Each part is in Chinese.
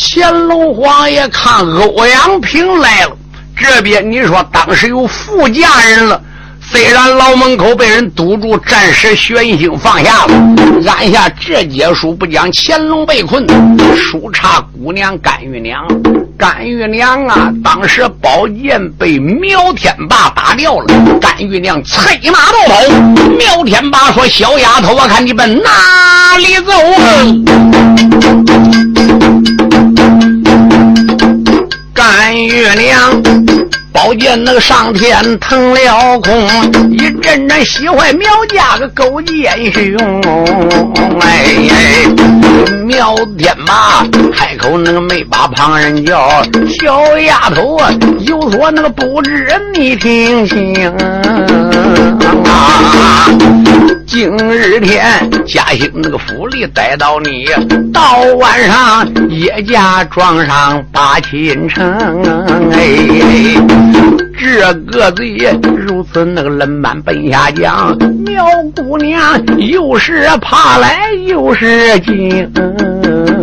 乾隆皇爷看欧阳平来了，这边你说当时有副驾人了。虽然牢门口被人堵住，暂时悬心放下了，按下这节书不讲乾隆被困，书差姑娘甘玉娘，甘玉娘啊，当时宝剑被苗天霸打掉了，甘玉娘催马逃跑，苗天霸说：“小丫头，我看你奔哪里走？”甘玉娘。宝剑那个上天腾了空，一阵阵喜欢苗家个勾践雄，哎，苗天马开口那个没把旁人叫，小丫头啊，有所那个不知你听清啊。今日天，嘉兴那个府里逮到你，到晚上叶家庄上把亲成。哎，这个贼如此那个冷板奔下江，苗姑娘又是怕来又是惊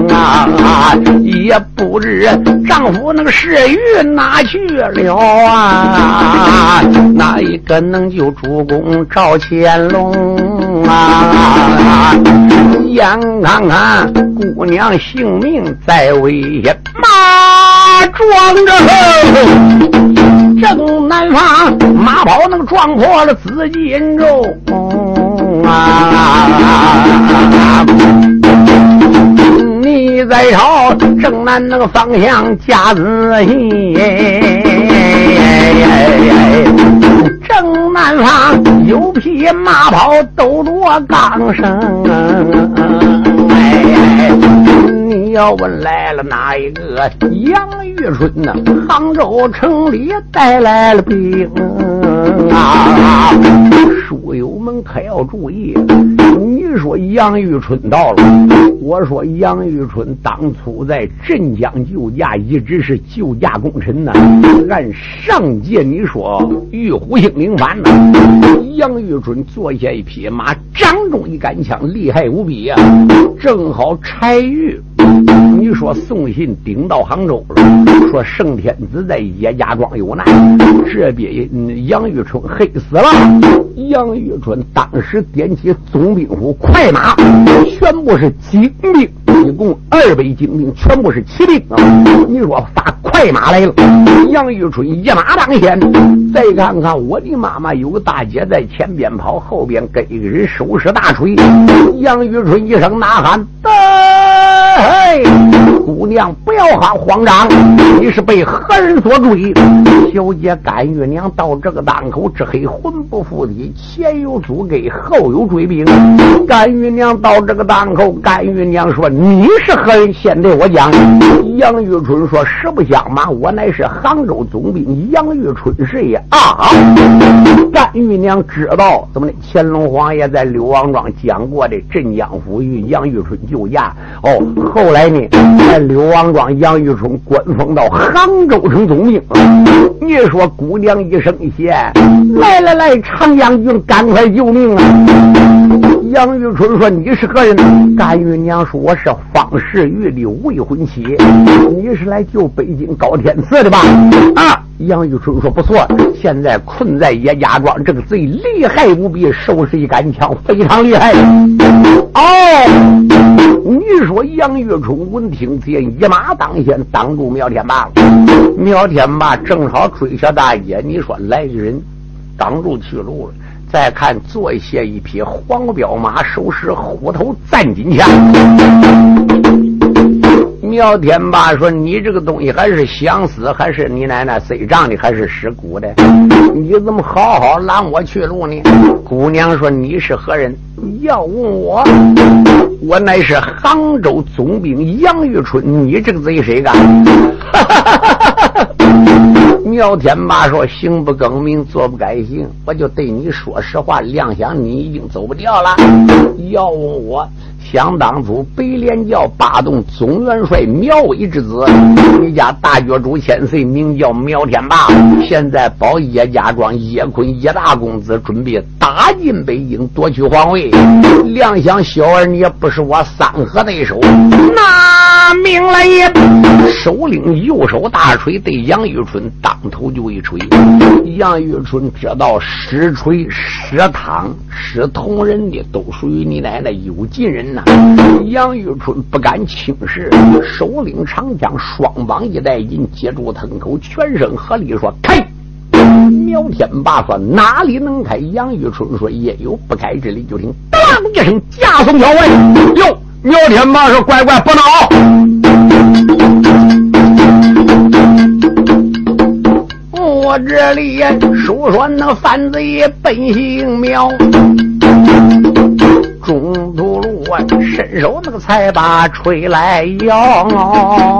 啊，也不知丈夫那个世玉哪去了啊？哪一个能救主公赵乾隆？啊！眼看看姑娘性命在危险，马撞着正南方马跑那个撞破了紫金钟啊！你在朝正南那个方向加仔细。正南方有匹马跑斗着钢绳，你要问来了哪一个？杨玉春呐，杭州城里带来了兵啊！书友们可要注意，你说杨玉春到了，我说杨玉春当初在镇江救驾，一直是救驾功臣呐。按上届你说玉虎星领反呢，杨玉春坐下一匹马，掌中一杆枪，厉害无比呀！正好柴玉。你说送信顶到杭州，说圣天子在叶家庄有难，这边杨玉春黑死了。杨玉春当时点起总兵府快马，全部是急兵，一共二百精兵，全部是骑兵啊！你说发快马来了，杨玉春一马当先。再看看我的妈妈，有个大姐在前边跑，后边跟一个人手持大锤。杨玉春一声呐喊：“哎，姑娘不要慌慌张，你是被何人所追？小姐甘玉娘到这个档口，这黑魂不附体，前有阻隔，后有追兵。甘玉娘到这个档口，甘玉娘说：“你是何人？先对我讲。”杨玉春说：“实不相瞒，我乃是杭州总兵杨玉春是也。”啊！甘玉娘知道怎么的？乾隆皇爷在六王庄讲过的镇江府与杨玉春救驾。哦，后来呢，在刘王庄，杨玉春官封到杭州城总兵。你说姑娘一声谢，来来来，长将军，赶快救命啊！杨玉春说：“你是何人？”甘玉娘说：“我是方世玉的未婚妻。你是来救北京高天赐的吧？”啊！杨玉春说：“不错，现在困在叶家庄，这个贼厉害无比，手持一杆枪，非常厉害。”哦，你说杨玉春闻听见一马当先，挡住苗天霸了。苗天霸正好追下大姐，你说来个人挡住去路了。再看坐下一匹黄骠马，手持虎头战金枪。苗天霸说：“你这个东西还是想死，还是你奶奶塞账的，还是尸骨的？你怎么好好拦我去路呢？”姑娘说：“你是何人？要问我，我乃是杭州总兵杨玉春。你这个贼谁干？” 苗天霸说：“行不更名，坐不改姓，我就对你说实话。亮想你已经走不掉了。要问我，想当初北连教八洞总元帅苗威之子，你家大脚主千岁名叫苗天霸，现在保叶家庄叶坤叶大公子，准备打进北京夺取皇位。亮想小儿，你也不是我三河对手，那。”命来也！首领右手大锤对杨玉春当头就一锤。杨玉春知道使锤使汤使铜人的都属于你奶奶有劲人呐。杨玉春不敢轻视，首领长枪，双膀一带劲，接住藤口，全身合力说开。苗天霸说：“哪里能开？”杨玉春说：“也有不开之理。”就听“”一声，架松条外。哟，苗天马说：“乖乖，不闹！我这里说说那贩子也本性苗，中途路啊，伸手那个才把吹来摇啊。”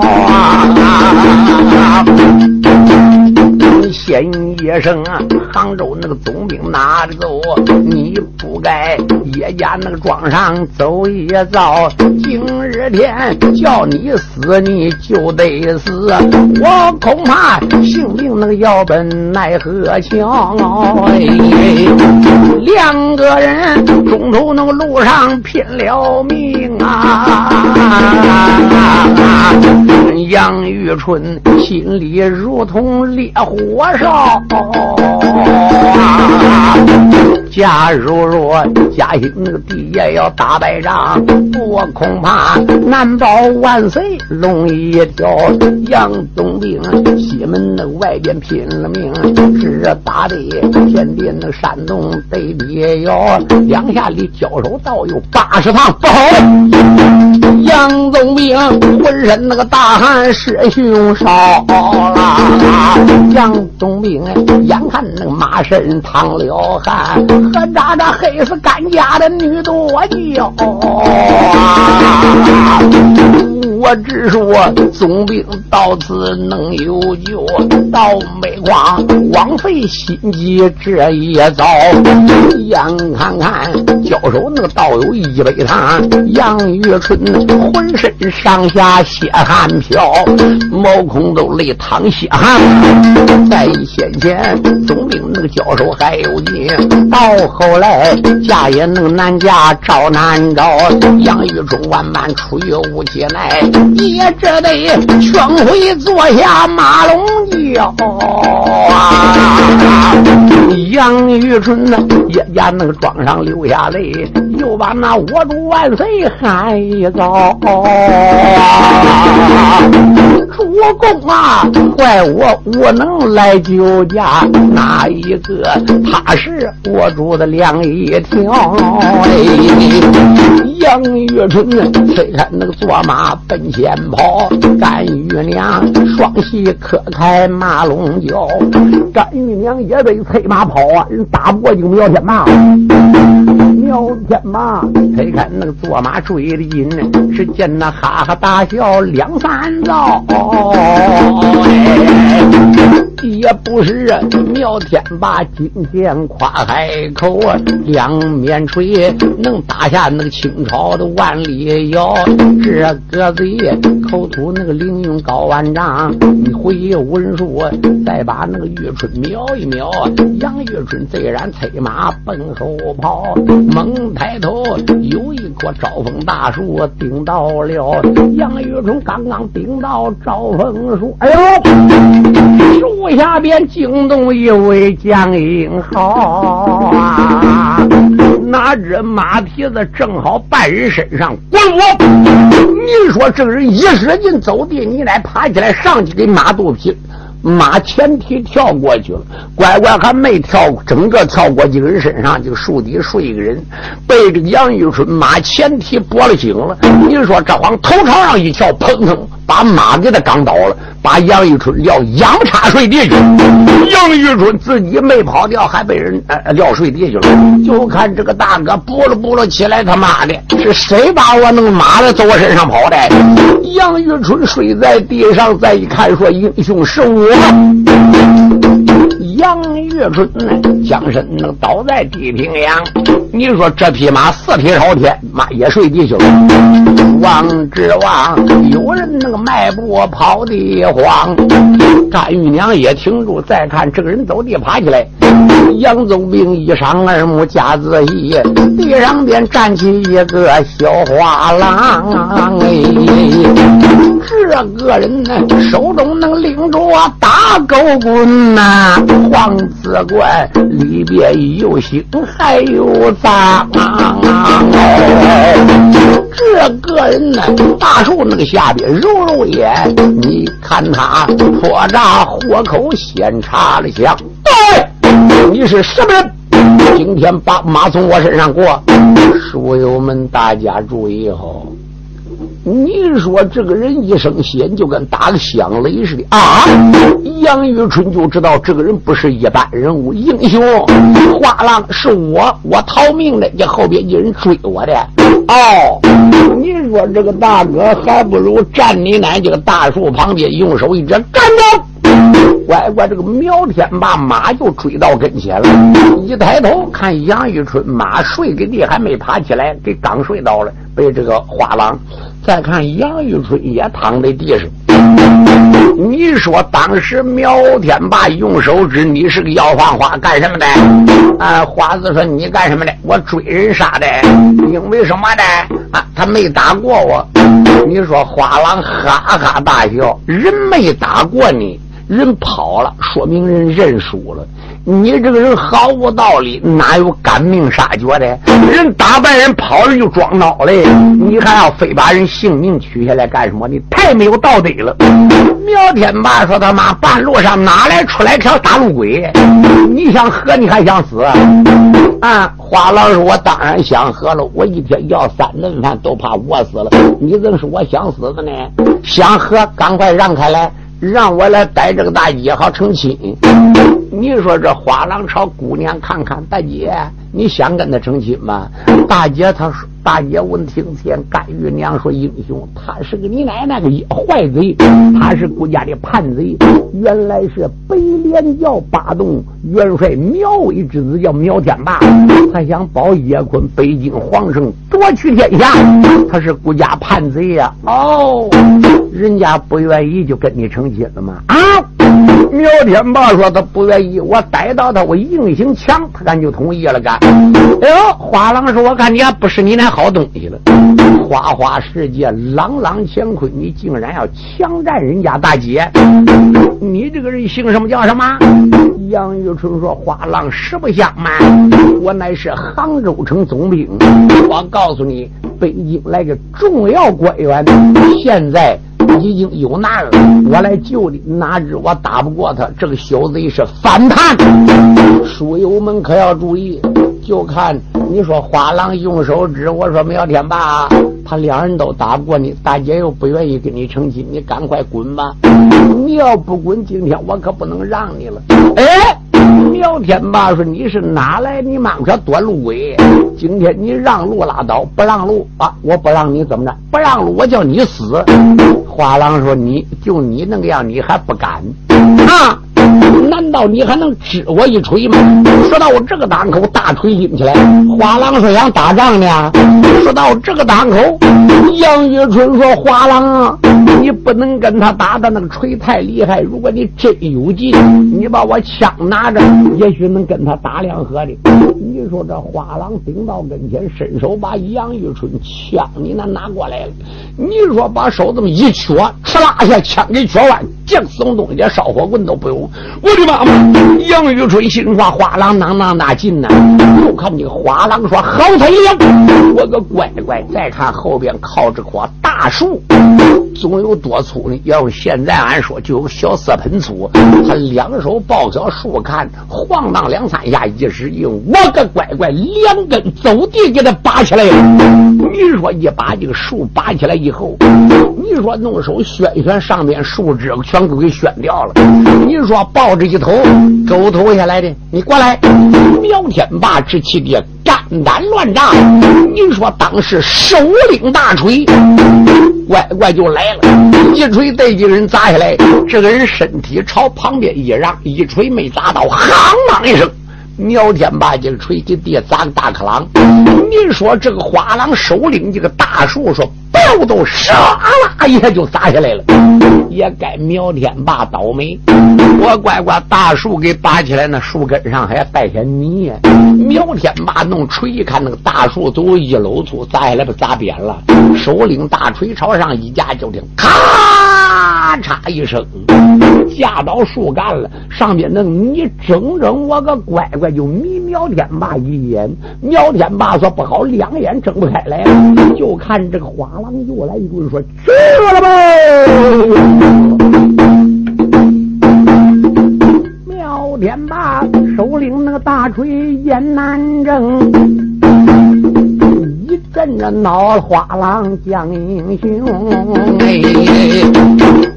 先一声啊，杭州那个总兵拿着走，你不该叶家那个庄上走一遭。今日天叫你死，你就得死。我恐怕性命那个要本奈何桥。两个人中途那个路上拼了命啊！杨玉春心里如同烈火烧。假如若嘉兴那个地也要打败仗，我恐怕难保万岁龙一条。杨宗兵西门那外边拼了命，是打的天地那山洞得别哟，两下里交手倒有八十趟，不好！杨宗兵浑身那个大汗是凶烧了，杨宗兵眼看那个马身淌了汗。何渣渣黑死干家的女多娇，我只说总兵到此能有救，倒没光枉费心机这一遭。眼看看交手那个倒有一杯汤，杨玉春浑身上下血汗飘，毛孔都累淌血汗。在先前总兵那个交手还有劲，到后来嫁也能难嫁，招难招。杨玉春万般出于无解奈，也只得劝回坐下马龙轿。杨玉春呢，也家那个庄上留下了又把那我主万岁喊一遭。主公啊，怪我无能来救驾，哪一个他是我主的两一条？杨玉春推开那个坐马奔前跑，甘玉娘双膝磕开马龙脚，甘玉娘也被催马跑啊，人打不过就苗天马。苗天马推开那个坐马追的紧，只见那哈哈大笑两三遭。也不是苗天霸金剑跨海口，两面锤能打下那个清朝的万里遥。这个嘴口吐那个凌云高万丈，你回文书，再把那个玉春瞄一瞄。杨玉春虽然催马奔后跑，猛抬头有一棵招风大树顶到了。杨玉春刚刚顶到招风树，哎呦，树下边惊动一位将英豪啊！哪只马蹄子正好半人身上滚我！你说这人一使劲走地，你来爬起来上去给马肚皮。马前蹄跳过去了，乖乖还没跳，整个跳过几个人身上，就树底睡一个人，被这个杨玉春马前蹄拨了醒了。你说这往头朝上一跳，砰砰把马给他刚倒了，把杨玉春撂仰叉睡地去。杨玉春自己没跑掉，还被人呃撂睡地去了。就看这个大哥拨了拨了起来，他妈的是谁把我那个马的从我身上跑的？杨玉春睡在地上，再一看，说英雄是我。杨玉春将身能倒在地平洋，你说这匹马四蹄朝天，马也睡地去了。王之望，有人那个迈步跑的慌。大玉娘也停住，再看这个人走地爬起来。杨宗兵一上二目加仔细，地上边站起一个小花郎。哎，个人呢，手中能拎着大狗棍呐，黄子怪里边有腥还有脏。这个人呢，大树那个下边揉揉眼，你看他破炸火口先插了枪。你是什么人？今天把马从我身上过，书友们大家注意哦。你说这个人一声仙就跟打个响雷似的啊！杨玉春就知道这个人不是一般人物，英雄花郎是我，我逃命的，你后边有人追我的。哦，你说这个大哥还不如站你奶这个大树旁边，用手一指，站住！乖乖，这个苗天霸马就追到跟前了，一抬头看杨玉春，马睡给地还没爬起来，给刚睡到了，被这个花郎。再看杨玉春也躺在地上，你说当时苗天霸用手指，你是个要饭花干什么的？啊，花子说你干什么的？我追人杀的，因为什么呢？啊，他没打过我。你说花郎哈哈大笑，人没打过你。人跑了，说明人认输了。你这个人毫无道理，哪有赶命杀绝的？人打败人跑了就装孬嘞，你还要非把人性命取下来干什么？你太没有道德了。苗天霸说：“他妈半路上哪来出来条大路鬼？你想喝你还想死？”啊，花郎说：“我当然想喝了，我一天要三顿饭都怕饿死了。你怎么说我想死的呢？想喝，赶快让开来。”让我来逮这个大姐好成亲，你说这花郎朝姑娘看看，大姐，你想跟他成亲吗？大姐她说。大姐闻听见甘玉娘说：“英雄，他是个你奶奶个坏贼，他是顾家的叛贼。原来是北连教八洞元帅苗威之子，叫苗天霸。他想保叶坤，北京皇城夺取天下。他是顾家叛贼呀！哦，人家不愿意就跟你成亲了吗？啊！”苗天霸说：“他不愿意，我逮到他，我硬行抢，他敢就同意了。干。哎呦，花郎说：我看你还不是你那好东西了。花花世界，朗朗乾坤，你竟然要强占人家大姐？你这个人姓什么叫什么？”杨玉春说：“花郎实不相瞒，我乃是杭州城总兵。我告诉你，北京来个重要官员，现在。”已经有难了，我来救你，哪知我打不过他，这个小贼是反叛。书友们可要注意，就看你说花郎用手指，我说苗天霸，他两人都打不过你，大姐又不愿意跟你成亲，你赶快滚吧！你要不滚，今天我可不能让你了。哎。苗天霸说：“你是哪来？你妈个短路鬼！今天你让路拉倒，不让路啊！我不让你怎么着？不让路，我叫你死！”花郎说：“你就你那个样，你还不敢啊？”难道你还能支我一锤吗？说到这个档口，大锤抡起来。花郎说想打仗呢。说到这个档口，杨玉春说：“花郎啊，你不能跟他打的那个锤太厉害。如果你真有劲，你把我枪拿着，也许能跟他打两合的。说这花郎顶到跟前，伸手把杨玉春枪你那拿过来了。你说把手这么一缺，哧啦一下，枪给缺完，净松东西烧火棍都不用。我的妈妈！杨玉春心说：“花郎哪哪哪进呢？”又看你花郎说：“好他娘！我个乖乖！”再看后边靠这棵大树，总有多粗呢？要是现在俺说，就有小色盆粗。他两手抱小树干，晃荡两三下，一时劲，我个乖乖，两根走地给他拔起来了。你说一把这个树拔起来以后，你说弄手旋旋上面树枝，全都给旋掉了。你说抱着一头狗头下来的，你过来！苗天霸之气的肝胆乱炸。你说当时首领大锤，乖乖就来了，一锤对几个人砸下来，这个人身体朝旁边一让，一锤没砸到，夯啷一声。苗天霸这个锤给地砸个大磕啷，你说这个花郎首领这个大树说，嘣都唰啦一下就砸下来了，也该苗天霸倒霉。我乖乖大树给拔起来，那树根上还带些泥。苗天霸弄锤一看，那个大树都一搂粗，砸下来不砸扁了。首领大锤朝上一架，就听咔。咔嚓一声，架到树干了。上面那你整整我个乖乖就迷苗天霸一眼。苗天霸说不好，两眼睁不开来了。就看这个花郎又来一棍说去了呗。苗天霸手领那个大锤雁南正。跟着闹花郎将英雄，哎，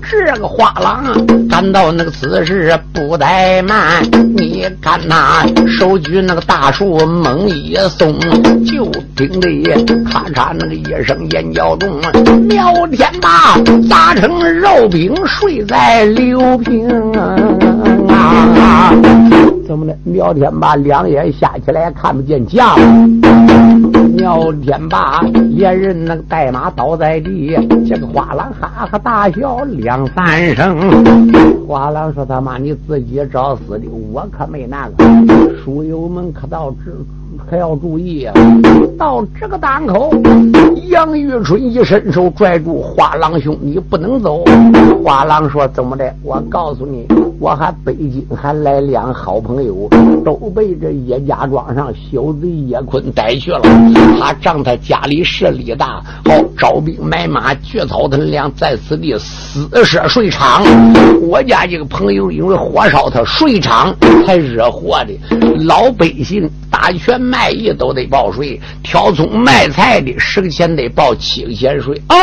这个花郎感到那个此时不怠慢，你看他手举那个大树猛一松，就听得咔嚓那个一声眼角中，苗天霸砸成肉饼睡在柳平啊！怎么的？苗天霸两眼瞎起来看不见架苗天霸连人那个带马倒在地，这个花郎哈哈大笑两三声。花郎说：“他妈你自己找死的，我可没那个。书友们可到这。”可要注意啊！到这个档口，杨玉春一伸手拽住花郎兄，你不能走。花郎说：“怎么的？我告诉你，我还北京还来两好朋友，都被这叶家庄上小贼叶坤逮去了。他仗他家里势力大，好招兵买马，掘草屯粮，在此地私设税场。我家这个朋友因为火烧他税场，才惹祸的。老百姓打拳卖。”艺都得报税，挑葱卖菜的十个钱得报七个钱税。哦，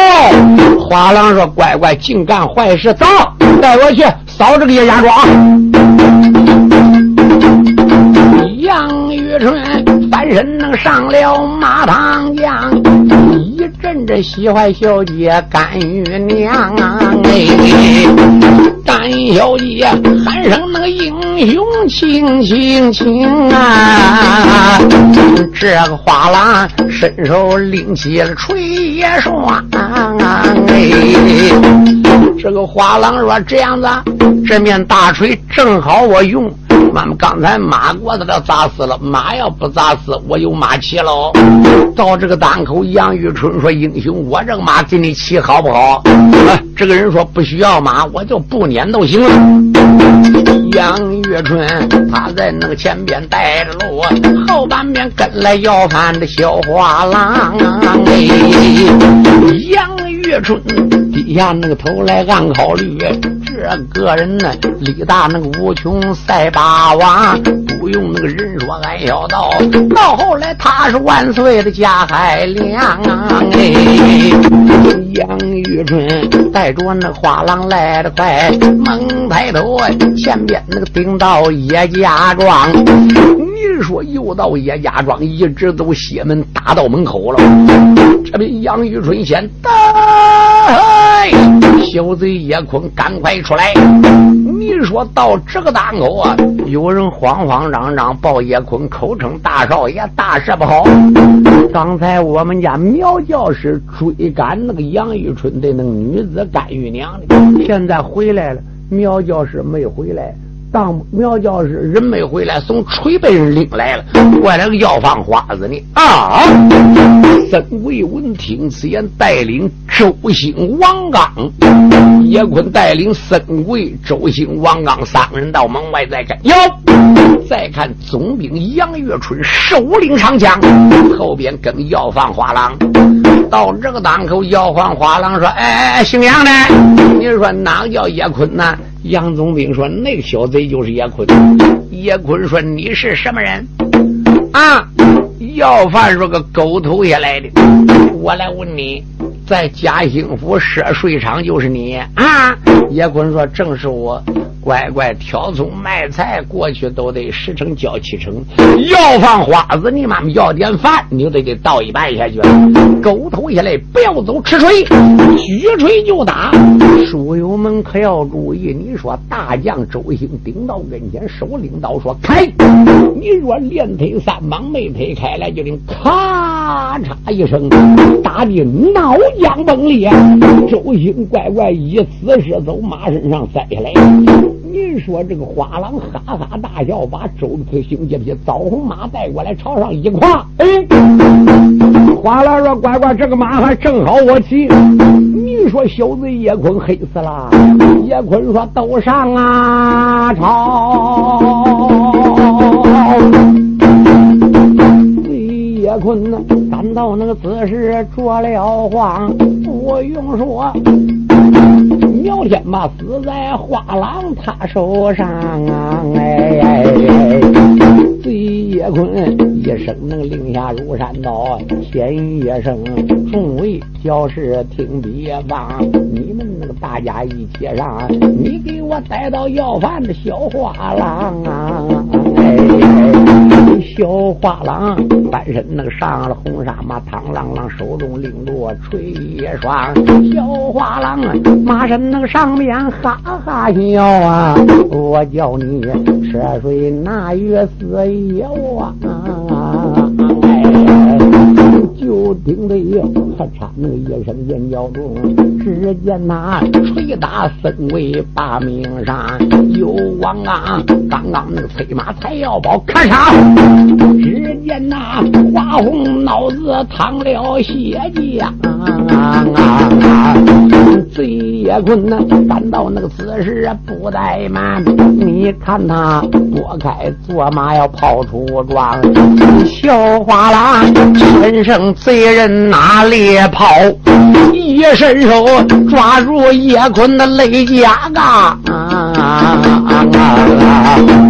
花郎说：“乖乖，净干坏事，走，带我去扫这个野家庄。”杨玉春翻身能上了马塘江，一阵阵喜欢小姐甘玉娘啊！哎。甘小姐喊声那个英雄请请请啊！这个花郎伸手拎起了锤也双哎！这个花郎说这样子，这面大锤正好我用。妈妈刚才马国子都砸死了，马要不砸死，我有马骑喽。到这个档口，杨玉春说：“英雄，我这个马给你骑好不好？”这个人说：“不需要马，我就不撵都行了。”杨玉春他在那个前边带着路，后半边跟来要饭的小花郎。哎，杨玉春低下那个头来暗考虑。这个人呢，力大那个无穷赛霸王，不用那个人说，俺要到。到后来他是万岁的加海良啊！哎，杨玉春带着那花郎来的快，猛抬头前边那个顶到叶家庄。你说又到叶家庄，一直走西门，打到门口了。这边杨玉春先到。小贼叶坤，赶快出来！你说到这个档口啊，有人慌慌张张报叶坤，口称大少爷，大事不好。刚才我们家苗教师追赶那个杨玉春的那个女子甘玉娘，现在回来了。苗教师没回来。当苗教师人没回来，从锤被人领来了，过来个要放花子呢啊！孙贵闻听此言，带领周兴、王刚、叶坤带领孙贵、周兴、王刚三人到门外再看。哟，再看总兵杨月春首领上将，后边跟要放花郎。到这个档口，要放花郎说：“哎，姓杨的，你说哪个叫叶坤呢？”杨总兵说：“那个小贼就是叶坤。”叶坤说：“你是什么人？”啊，要饭说个狗头也来的。我来问你，在嘉兴府设税场就是你啊？叶坤说：“正是我。”乖乖挑葱卖菜，过去都得十成交七成。要放花子，你妈妈要点饭，你就得给倒一半下去。狗头下来，不要走，吃锤，举锤就打。书友们可要注意，你说大将周兴顶到跟前，手领刀说开。你若连推三棒没推开来，就听咔咔嚓一声，打的脑浆崩裂。周兴乖乖一死是从马身上栽下来。您说这个花郎哈哈大笑，把周子兴这匹枣红马带过来，朝上一跨。哎，花郎说：“乖乖，这个马还正好我骑。”你说小子叶坤黑死了。叶坤说：“都上啊，朝。”叶坤呐，感到那个姿势着了慌，不用说，苗天马死在花郎他手上啊！哎，对叶坤一声能令下如山倒，天一声，众位教士听别方，你们那个大家一起上，你给我带到要饭的小花郎啊！小花郎翻身那个上了红纱马，螳螂螂手中绫罗吹一双。小花郎马身那个上面哈哈笑啊！我叫你车水那月四夜啊！就听得他唱那个一声尖叫中，只见那捶打身为把命上，又往啊刚刚那个催马才要跑，咔嚓！只见那花红脑子淌了血浆啊！贼也困难，反倒那个姿势不怠慢，你看他拨开坐马要跑出庄，小花郎身上。贼人拿猎炮，一伸手抓住叶坤的肋甲啊！你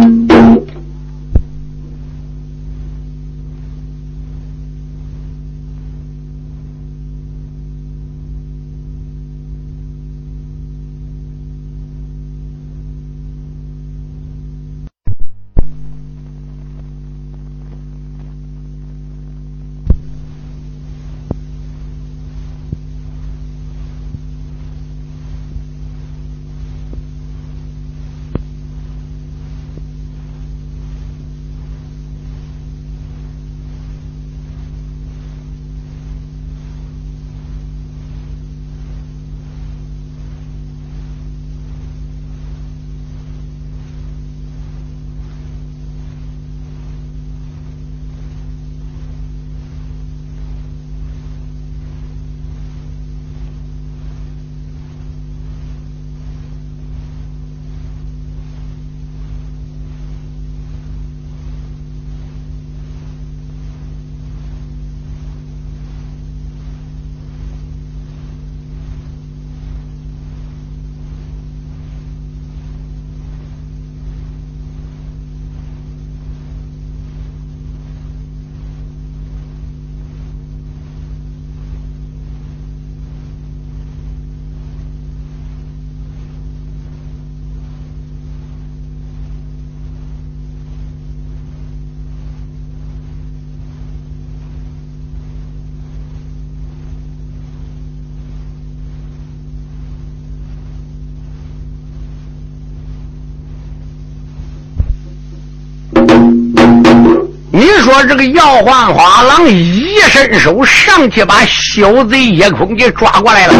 我这个姚焕花郎一伸手上去，把小贼叶空给抓过来了，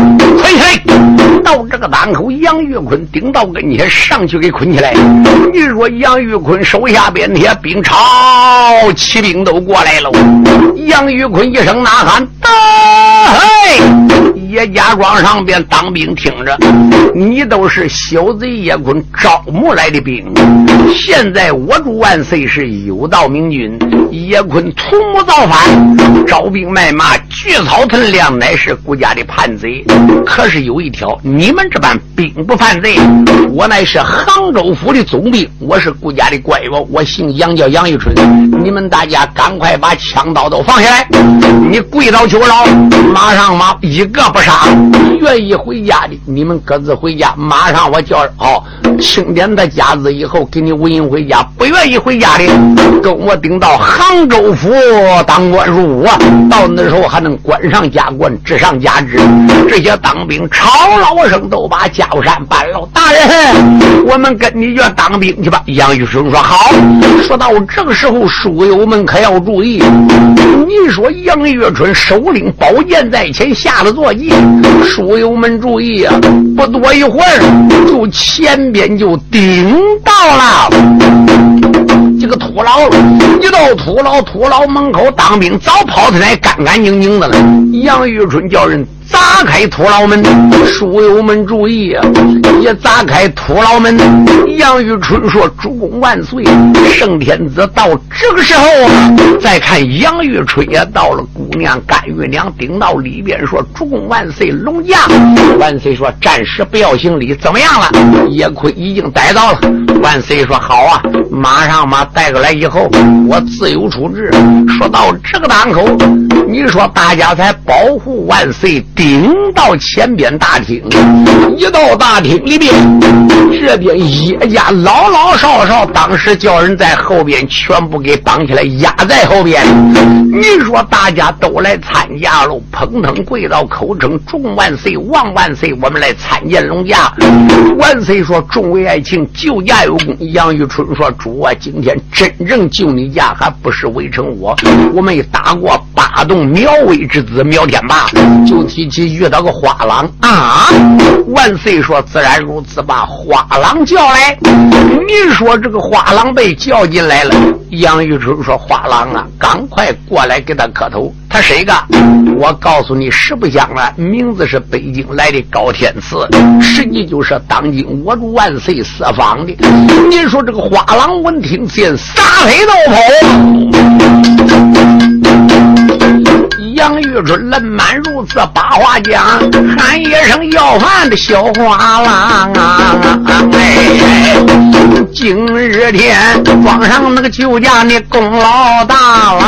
嘿嘿。到这个当口，杨玉坤顶到跟前，上去给捆起来。你说杨玉坤手下边那些兵朝骑兵都过来了。杨玉坤一声呐喊：“得嘿！”叶家庄上边当兵听着，你都是小贼叶坤招募来的兵。现在我主万岁是有道明君，叶坤图谋造反，招兵买马，聚草屯粮，乃是国家的叛贼。可是有一条，你们这般兵不犯罪，我乃是杭州府的总兵，我是国家的乖宝，我姓杨，叫杨玉春。你们大家赶快把枪刀都放下来，你跪倒求饶，马上马一个不。愿意回家的，你们各自回家。马上我叫好清点他家子以后，给你五银回家。不愿意回家的，跟我顶到杭州府当官入伍，到那时候还能官上加官，职上加职。这些当兵吵老声都把家务山搬了。大人，我们跟你去当兵去吧。杨玉生说好。说到这个时候，书友们可要注意。你说杨玉春手领宝剑在前，下了坐书友们注意啊！不多一会儿，就前边就顶到了个土牢。一到土牢，土牢门口当兵早跑出来，干干净净的了。杨玉春叫人砸开土牢门，书友们注意啊！一砸开土牢门，杨玉春说：“主公万岁！”圣天子到这个时候啊，再看杨玉春也到了，姑娘甘玉娘顶到里边说：“主公万岁！”龙驾万岁说：“暂时不要行礼，怎么样了？”叶坤已经逮到了。万岁说：“好啊，马上把带过来以后，我自有处置。”说到这个档口，你说大家才保护万岁，顶到前边大厅，一到大厅里边，这边叶家老老少少，当时叫人在后边全部给绑起来，压在后边。你说大家都来参加了，砰砰跪到口称：“众万岁，万万岁！我们来参见龙驾。”万岁说：“众位爱卿，救驾有功。”杨玉春说：“主啊，今天真正救你家，还不是围城我。我没打过八洞苗威之子苗天霸，就提起遇到个花郎啊。”万岁说：“自然如此，把花郎叫来。”你说这个花郎被叫进来了。杨玉春说：“花郎啊，赶快过来给他磕头。他谁个？我告诉你，实不相瞒，名字是北京来的高天赐，实际就是当今我主万岁设防的。你说这个花郎闻听见，撒腿就跑。”杨玉春冷满如此把话讲，喊一声要饭的小花郎啊！哎，今日天庄上那个酒家，你功劳大了，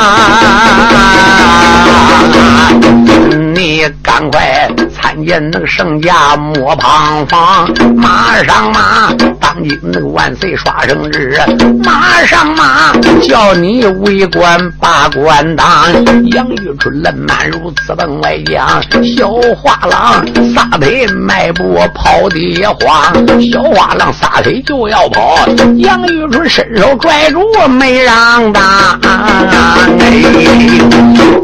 你赶快。见那个圣驾莫彷徨，马上马，当今那个万岁刷生日，马上马，叫你为官把官当。杨玉春冷满如此奔外讲，小花郎撒腿迈步跑的也慌，小花郎撒腿就要跑，杨玉春伸手拽住没让当。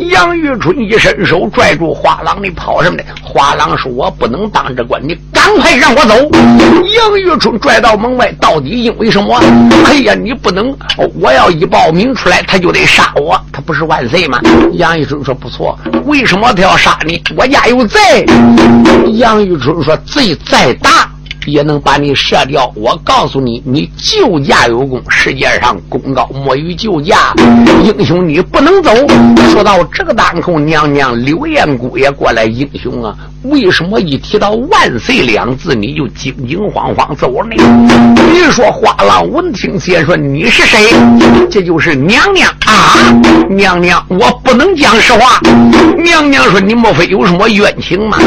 杨玉春一伸手拽住花郎，你跑什么呢？花郎当时：“我不能当这官，你赶快让我走。”杨玉春拽到门外，到底因为什么？哎呀，你不能！我要一报名出来，他就得杀我。他不是万岁吗？杨玉春说：“不错，为什么他要杀你？我家有贼。”杨玉春说：“罪再大。”也能把你射掉。我告诉你，你救驾有功，世界上功高莫于救驾。英雄你不能走。说到这个当口，娘娘刘彦姑也过来。英雄啊，为什么一提到万岁两字，你就惊惊慌慌走呢？你说花郎闻听先说你是谁？这就是娘娘啊！娘娘，我不能讲实话。娘说你莫非有什么冤情吗？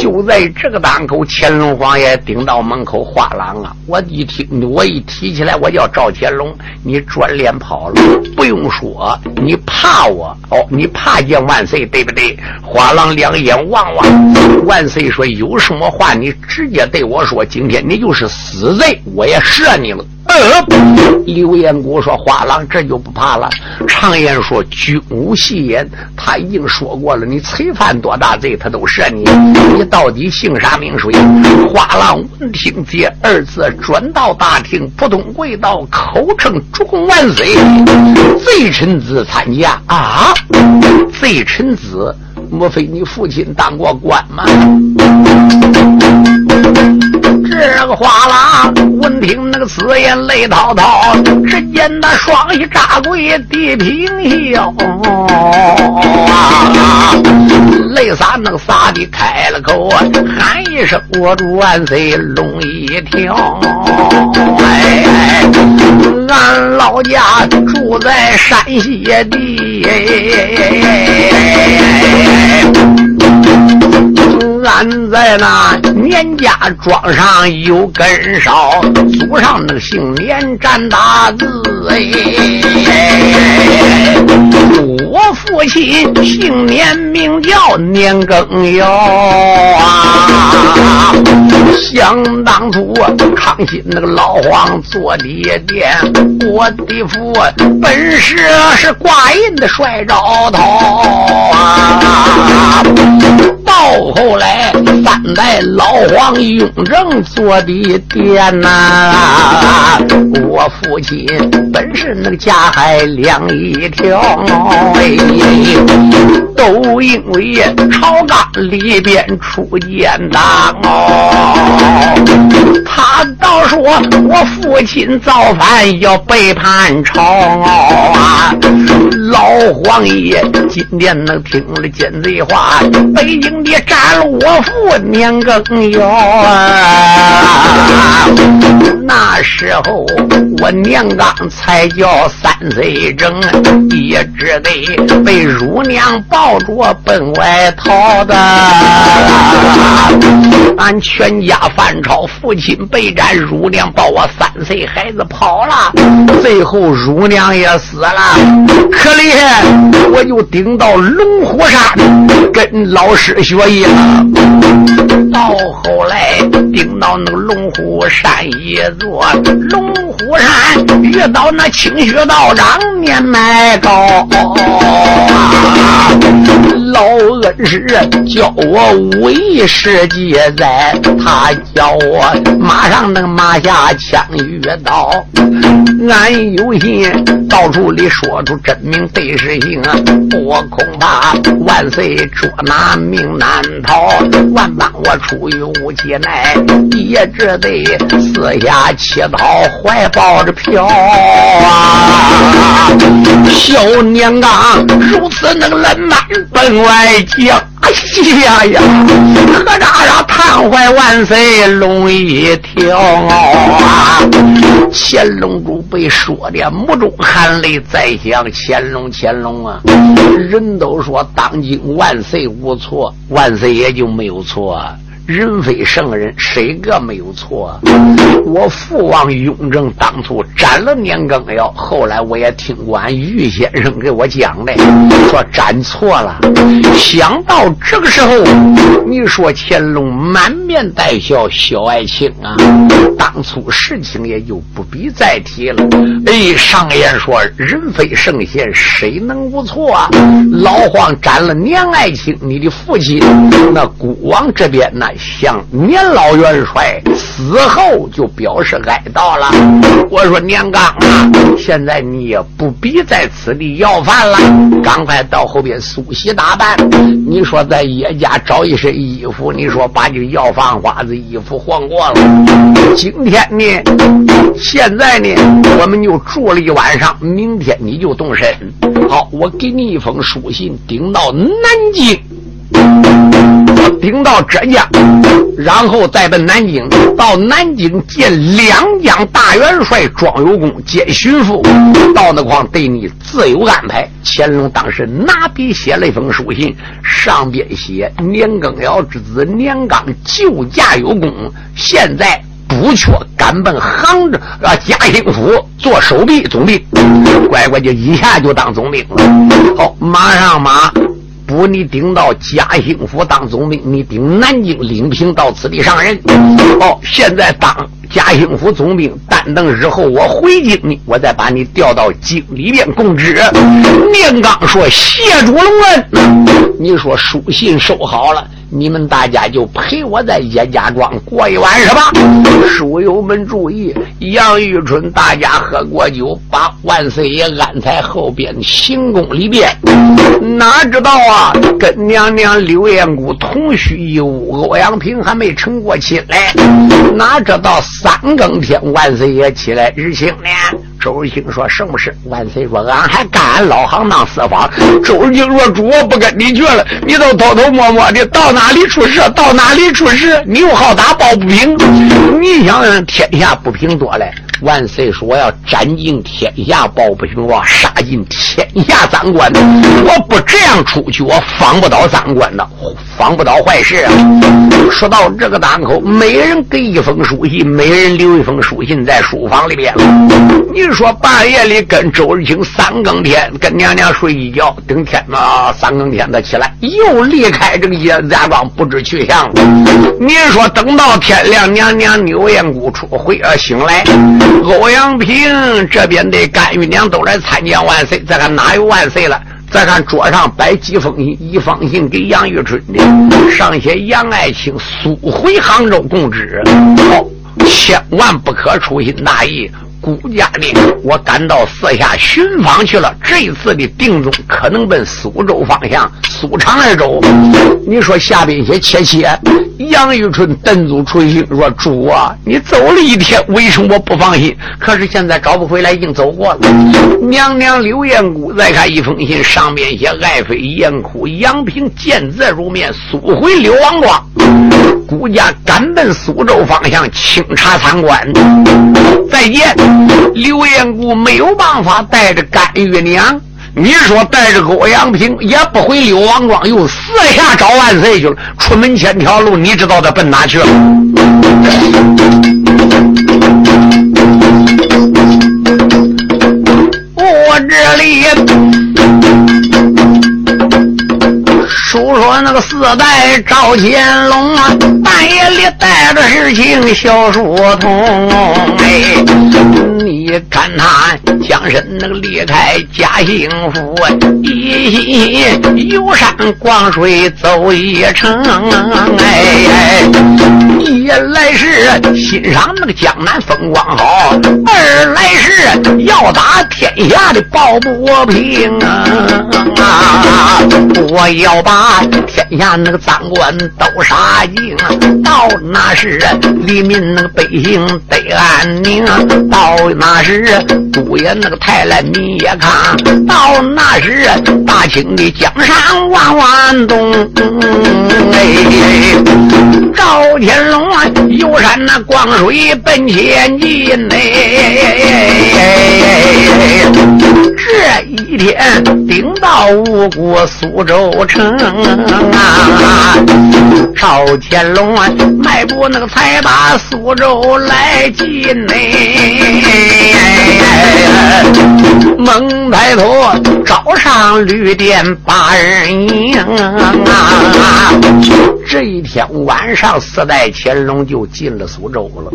就在这个档口，乾隆皇爷顶到。门口画廊啊！我一听，我一提起来，我叫赵乾隆，你转脸跑了。不用说，你怕我哦，你怕见万岁，对不对？画廊两眼望望，万岁说有什么话，你直接对我说。今天你就是死罪，我也赦你了。呃，刘彦古说：“花郎这就不怕了。常言说，君无戏言，他已经说过了。你罪犯多大罪，他都赦你。你到底姓啥名谁？”花郎闻听这二字，转到大厅，扑通跪倒，口称：“主公万岁！贼臣子参加啊！贼臣子，莫非你父亲当过官吗？”这个话啦闻听那个此言，泪滔滔，只见那双膝扎跪地平笑，泪洒那个洒的开了口，喊一声我主万岁龙一条。哎，俺老家住在山西地。俺在那年家庄上有根梢，祖上姓年占大字哎。我父亲姓年，名叫年羹尧啊。想当初康熙那个老皇做的殿，我的父本是是挂印的帅着头啊。到后来，三代老皇雍正做的殿呐，我父亲本是那个家还两一条，哎，都因为朝纲里边出奸党哦。他倒说我父亲造反要背叛朝啊，老皇爷今天能听了奸贼话，北京。的斩了我父年羹尧！那时候我年刚才叫三岁整，也只得被乳娘抱着奔外逃的。俺全家反朝，父亲被斩，乳娘抱我三岁孩子跑了，最后乳娘也死了。可怜我就顶到龙虎山跟老师。学艺了，到后来顶到那个龙虎山一座，龙虎山遇到那清虚道长年迈高，老恩师教我武艺世界在，他教我马上能马下枪与刀，俺有心到处里说出真名对实姓，我恐怕万岁捉拿命。难逃，万般我出于无计奈，也只得四下乞讨，怀抱着票啊！小年啊如此那个冷慢奔外将。哎呀呀！可咋让叹怀万岁龙一条啊！乾隆主被说的目中含泪在想：乾隆，乾隆啊！人都说当今万岁无错，万岁也就没有错。人非圣人，谁个没有错？我父王雍正当初斩了年羹尧，后来我也听过俺于先生给我讲的，说斩错了。想到这个时候，你说乾隆满面带笑，小爱卿啊，当初事情也就不必再提了。哎，上言说人非圣贤，谁能无错啊？老皇斩了年爱卿，你的父亲，那孤王这边呢？向年老元帅死后就表示哀悼了。我说年刚啊，现在你也不必在此地要饭了，赶快到后边梳洗打扮。你说在叶家找一身衣服，你说把你要饭花子衣服换过了。今天呢，现在呢，我们就住了一晚上，明天你就动身。好，我给你一封书信，顶到南京。顶到浙江，然后再奔南京，到南京见两江大元帅庄有功兼巡抚，到那块对你自有安排。乾隆当时拿笔写了一封书信，上边写年羹尧之子年刚救驾有功，现在不缺，赶奔杭州啊嘉兴府做守备总兵，乖乖就一下就当总兵了。好，马上马。不，你顶到嘉兴府当总兵，你顶南京领平到此地上任。哦，现在当嘉兴府总兵，但等日后我回京呢，我再把你调到京里边供职。念刚说谢主隆恩，你说书信收好了。你们大家就陪我在叶家庄过一晚是吧？友们注意，杨玉春，大家喝过酒，把万岁爷安在后边行宫里边。哪知道啊，跟娘娘刘彦姑同居一屋，欧阳平还没成过亲来。哪知道三更天，万岁爷起来日清呢？周日清说：“什么事？”万岁说：“俺还干俺老行当四方。”周日清说：“主，我不跟你去了，你都偷偷摸摸的到哪里出事？到哪里出事？你又好打抱不平。”你想想，天下不平多了。万岁说：“我要斩尽天下抱不平王，杀尽天下赃官。我不这样出去，我防不到赃官的，防不到坏事啊！”说到这个档口，每人给一封书信，每人留一封书信在书房里边。你说半夜里跟周日清三更天跟娘娘睡一觉，等天呐三更天他起来又离开这个燕家庄，不知去向。你说等到天亮，娘娘牛燕姑出回呃醒来。欧阳平这边的干玉娘都来参见万岁，再看哪有万岁了？再看桌上摆几封信，一封信给杨玉春的，上写杨爱卿速回杭州供职，哦，千万不可粗心大意。顾家的，我赶到四下寻访去了。这一次的定中可能奔苏州方向，苏长二州。你说下边些切切，杨玉春顿足出行说：“主啊，你走了一天，为什么我不放心？可是现在找不回来，已经走过了。”娘娘刘彦姑再看一封信，上面写：“爱妃严哭，杨平见字如面，速回刘王庄。”孤家赶奔苏州方向清查参观。再见。刘彦古没有办法带着甘玉娘，你说带着欧阳平也不回柳王庄，又四下找万岁去了。出门千条路，你知道他奔哪去了？那个四代赵乾隆啊，半夜里带着事情小书童哎，你看他将身那个离开家幸福，一心游山逛水走一程哎，一来是欣赏那个江南风光好，二来是要打天下的抱不平啊，我要把。天下那个赃官都杀尽，到那时黎民那个百姓得安宁，到那时都爷那个太来你也看，到那时大清的江山万万东。哎，赵天龙啊，游山那逛水奔千金哎，这一天顶到五谷苏州城。啊！赵天龙啊，迈步那个才把苏州来进呢。猛抬头，招上旅店把人迎啊！这一天晚上，四代乾隆就进了苏州了。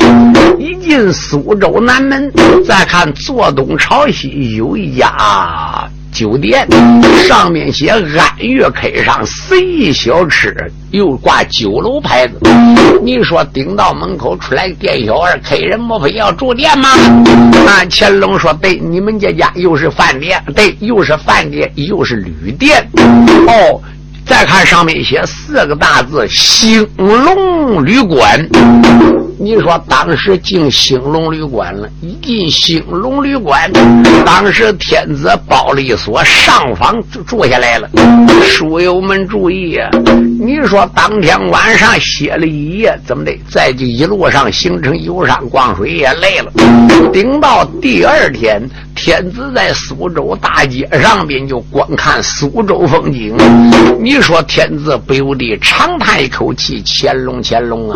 一进苏州南门，再看坐东朝西有一家。酒店上面写“安岳开上随意小吃”，又挂酒楼牌子。你说顶到门口出来店小二，客人莫非要住店吗？那，乾隆说：“对，你们这家又是饭店，对，又是饭店，又是旅店。”哦，再看上面写四个大字：“兴隆旅馆。”你说当时进兴隆旅馆了，一进兴隆旅馆，当时天子包了一所上房住下来了。书友们注意啊！你说当天晚上歇了一夜，怎么的？在这一路上行程游山逛水也累了。顶到第二天，天子在苏州大街上边就观看苏州风景。你说天子不由得长叹一口气：“乾隆，乾隆啊！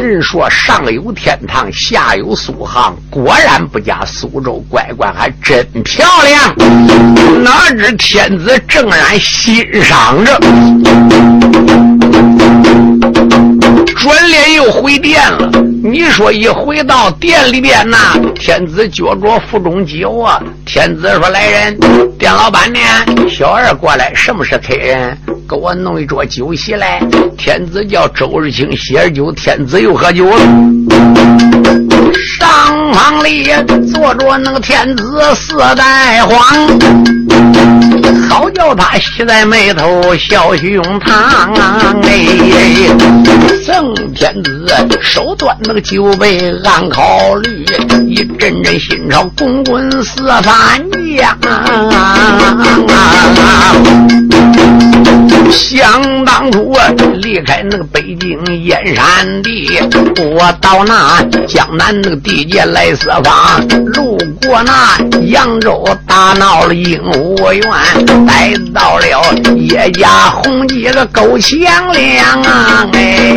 人说上。”有天堂，下有苏杭，果然不假。苏州乖乖还真漂亮。哪知天子正然欣赏着，转脸又回殿了。你说一回到店里边呐，天子脚着腹中酒啊。天子说：“来人，店老板呢？小二过来，什么是客人？给我弄一桌酒席来。”天子叫周日清歇酒，天子又喝酒了。上房里坐着那个天子四代皇，好叫他喜在眉头笑胸膛。哎，圣天子手端那个酒杯暗考虑，一阵阵心潮滚滚似翻江。想当初离开那个北京燕山地，我到那江南那个地界来四方，路过那扬州大闹了鹦鹉园，来到了叶家红旗个够强亮啊！哎，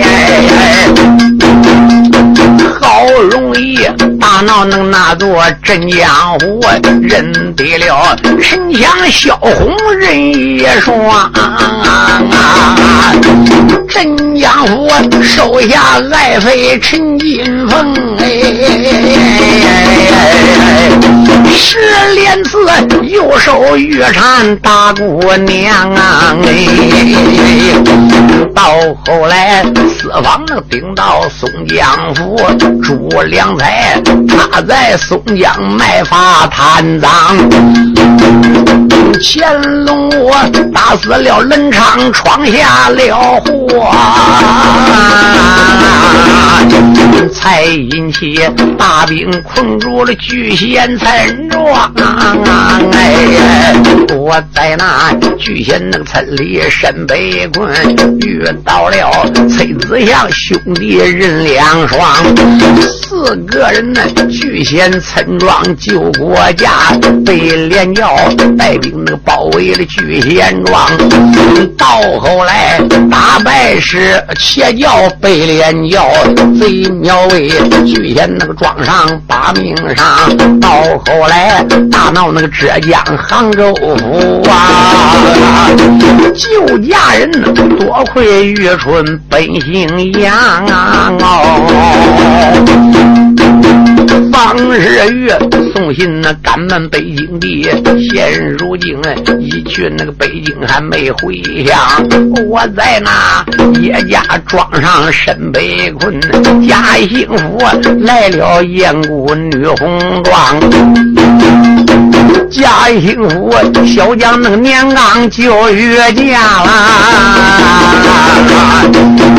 好容易大闹那那座镇江湖，认得了陈强萧红人一双啊。镇江湖收下爱妃陈金凤，哎十连次又收玉蝉大姑娘啊！到后来四方能顶到松江府，朱良才他在松江卖法贪赃，乾隆我打死了冷昌，闯下了祸。才引起大兵困住了聚贤村庄。哎，我在那聚贤那个村里身被困，遇到了崔子祥兄弟人两双，四个人呢聚贤村庄救国家，被连教带兵那个包围了聚贤庄，到后来打败是邪教被连教贼苗。为聚贤那个庄上把命上，到后来大闹那个浙江杭州府啊，救家人多亏玉春本姓杨啊哦。方日月送信那赶奔北京地，现如今一去那个北京还没回乡。我在那叶家庄上身被困，贾幸福来了燕姑女红妆。家幸福小将那个年刚就越嫁啦。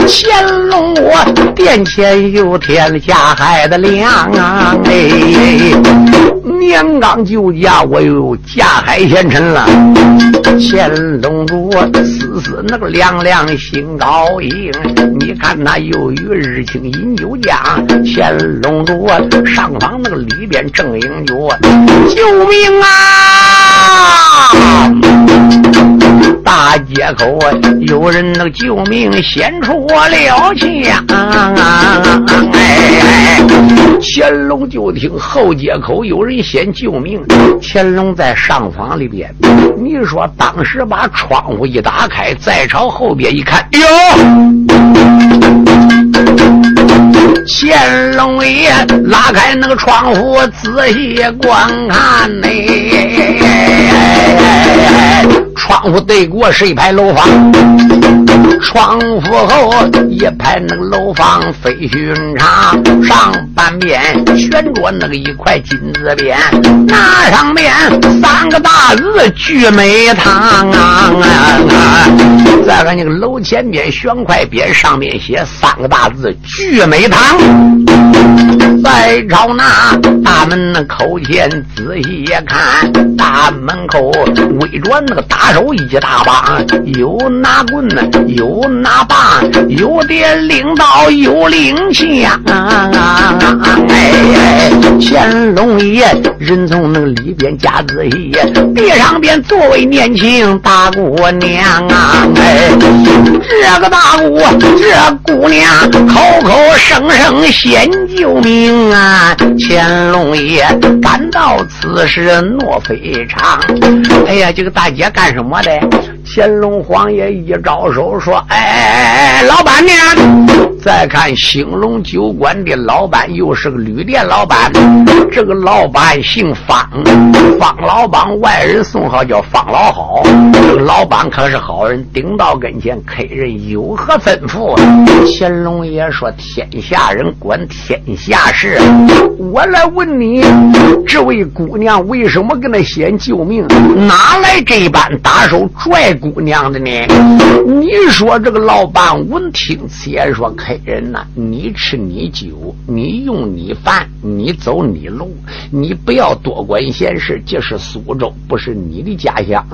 乾隆我殿前有天下海的粮啊！哎，年刚就嫁，我又嫁海贤臣了。乾隆主丝丝那个凉凉心高兴，你看那又与日清饮酒家，乾隆主上房那个里边正饮酒，救命啊！大街口有人那个救命，先出我了枪。哎，乾隆就听后街口有人先救命。乾隆在上房里边，你说当时把窗户一打开，再朝后边一看，哟，乾隆爷拉开那个窗户，仔细观看呢。窗户对过是一排楼房，窗户后一排那个楼房非寻常，上半边悬着那个一块金字匾，那上面三个大字“聚美堂”啊啊啊！再看那个楼前边悬块匾，上面写三个大字“聚美堂”。再朝那大门口前仔细一看，大门口围着那个打手一大帮，有拿棍呢，有拿棒，有的领导，有领枪。哎，乾隆爷人从那里边夹仔细，地上边作为年轻大姑娘啊！哎，这个大姑，这姑娘口口声声先救命啊！乾隆爷感到此事诺非常。哎呀，这个大姐干什么的？乾隆皇爷一招手说：“哎哎哎哎，老板娘？”再看兴隆酒馆的老板，又是个旅店老板。这个老板姓方，方老板外人送号叫方老好。这个老板可是好人，顶到跟前，客人有何吩咐？乾隆爷说：“天下人管天下事，我来问你，这位姑娘为什么跟他先救命？哪来这般打手拽姑娘的呢？”你说这个老板闻听此言说：“客人呐，你吃你酒，你用你饭，你走你路，你不要多管闲事。这是苏州，不是你的家乡。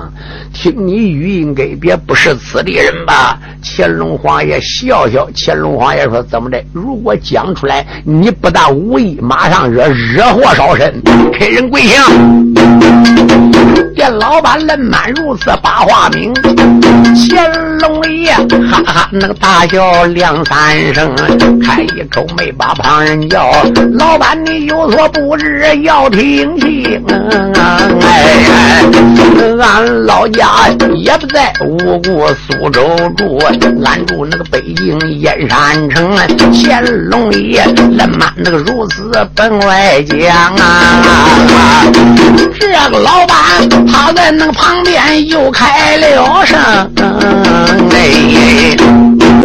听你语音给别不是此地人吧？乾隆皇爷笑笑。乾隆皇爷说：“怎么的？如果讲出来，你不但无意，马上惹惹祸烧身。”黑人跪下。店老板冷满如此把话明。乾隆爷哈哈那个大笑两三声，开一口没把旁人叫。老板你有所不知要听清，哎，俺老家也不在五谷苏州住，俺住那个北京燕山城。乾隆爷冷满那个如此本外讲啊，这个老板他在那个旁边又开了声。哎。